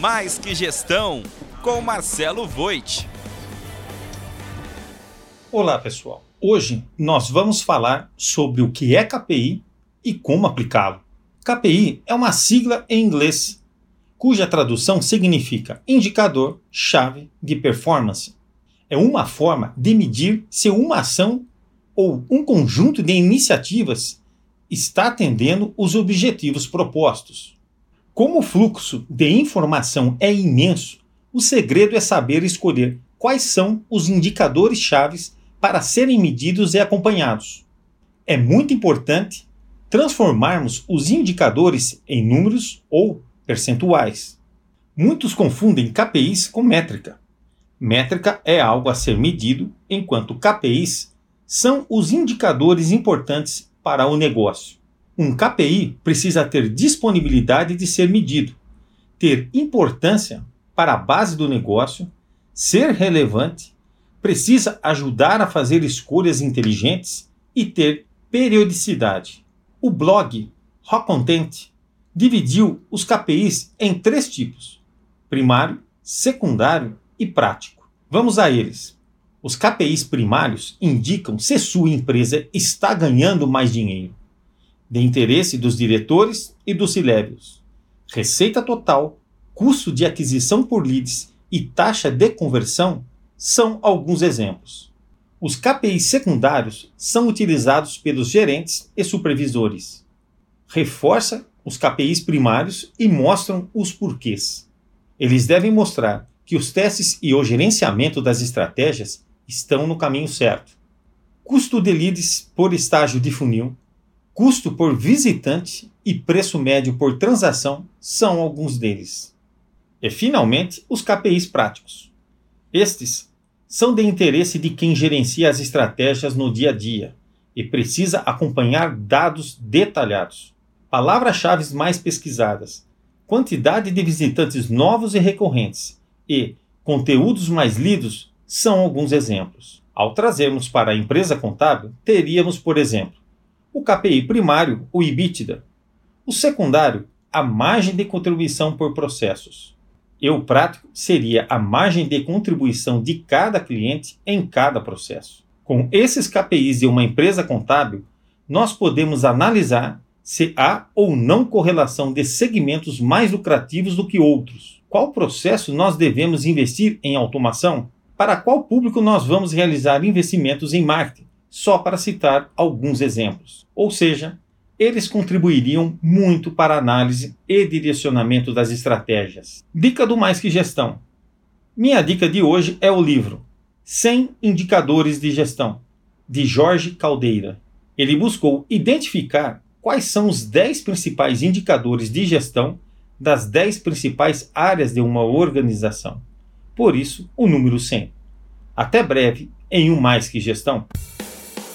Mais que Gestão, com Marcelo Voit. Olá, pessoal. Hoje nós vamos falar sobre o que é KPI e como aplicá-lo. KPI é uma sigla em inglês, cuja tradução significa indicador chave de performance. É uma forma de medir se uma ação ou um conjunto de iniciativas está atendendo os objetivos propostos. Como o fluxo de informação é imenso, o segredo é saber escolher quais são os indicadores chaves para serem medidos e acompanhados. É muito importante transformarmos os indicadores em números ou percentuais. Muitos confundem KPIs com métrica. Métrica é algo a ser medido, enquanto KPIs são os indicadores importantes para o negócio. Um KPI precisa ter disponibilidade de ser medido, ter importância para a base do negócio, ser relevante, precisa ajudar a fazer escolhas inteligentes e ter periodicidade. O blog Rock Content dividiu os KPIs em três tipos: primário, secundário e prático. Vamos a eles. Os KPIs primários indicam se sua empresa está ganhando mais dinheiro, de interesse dos diretores e dos C-levels. Receita total, custo de aquisição por leads e taxa de conversão são alguns exemplos. Os KPIs secundários são utilizados pelos gerentes e supervisores. Reforça os KPIs primários e mostram os porquês. Eles devem mostrar que os testes e o gerenciamento das estratégias estão no caminho certo. Custo de leads por estágio de funil, custo por visitante e preço médio por transação são alguns deles. E, finalmente, os KPIs práticos. Estes são de interesse de quem gerencia as estratégias no dia a dia e precisa acompanhar dados detalhados. Palavras-chave mais pesquisadas, quantidade de visitantes novos e recorrentes e conteúdos mais lidos são alguns exemplos. Ao trazermos para a empresa contábil, teríamos, por exemplo, o KPI primário, o EBITDA, o secundário, a margem de contribuição por processos, e o prático seria a margem de contribuição de cada cliente em cada processo. Com esses KPIs de uma empresa contábil, nós podemos analisar se há ou não correlação de segmentos mais lucrativos do que outros. Qual processo nós devemos investir em automação? Para qual público nós vamos realizar investimentos em marketing? Só para citar alguns exemplos. Ou seja, eles contribuiriam muito para a análise e direcionamento das estratégias. Dica do Mais Que Gestão. Minha dica de hoje é o livro 100 Indicadores de Gestão, de Jorge Caldeira. Ele buscou identificar quais são os 10 principais indicadores de gestão das 10 principais áreas de uma organização. Por isso, o número 100. Até breve em um Mais Que Gestão.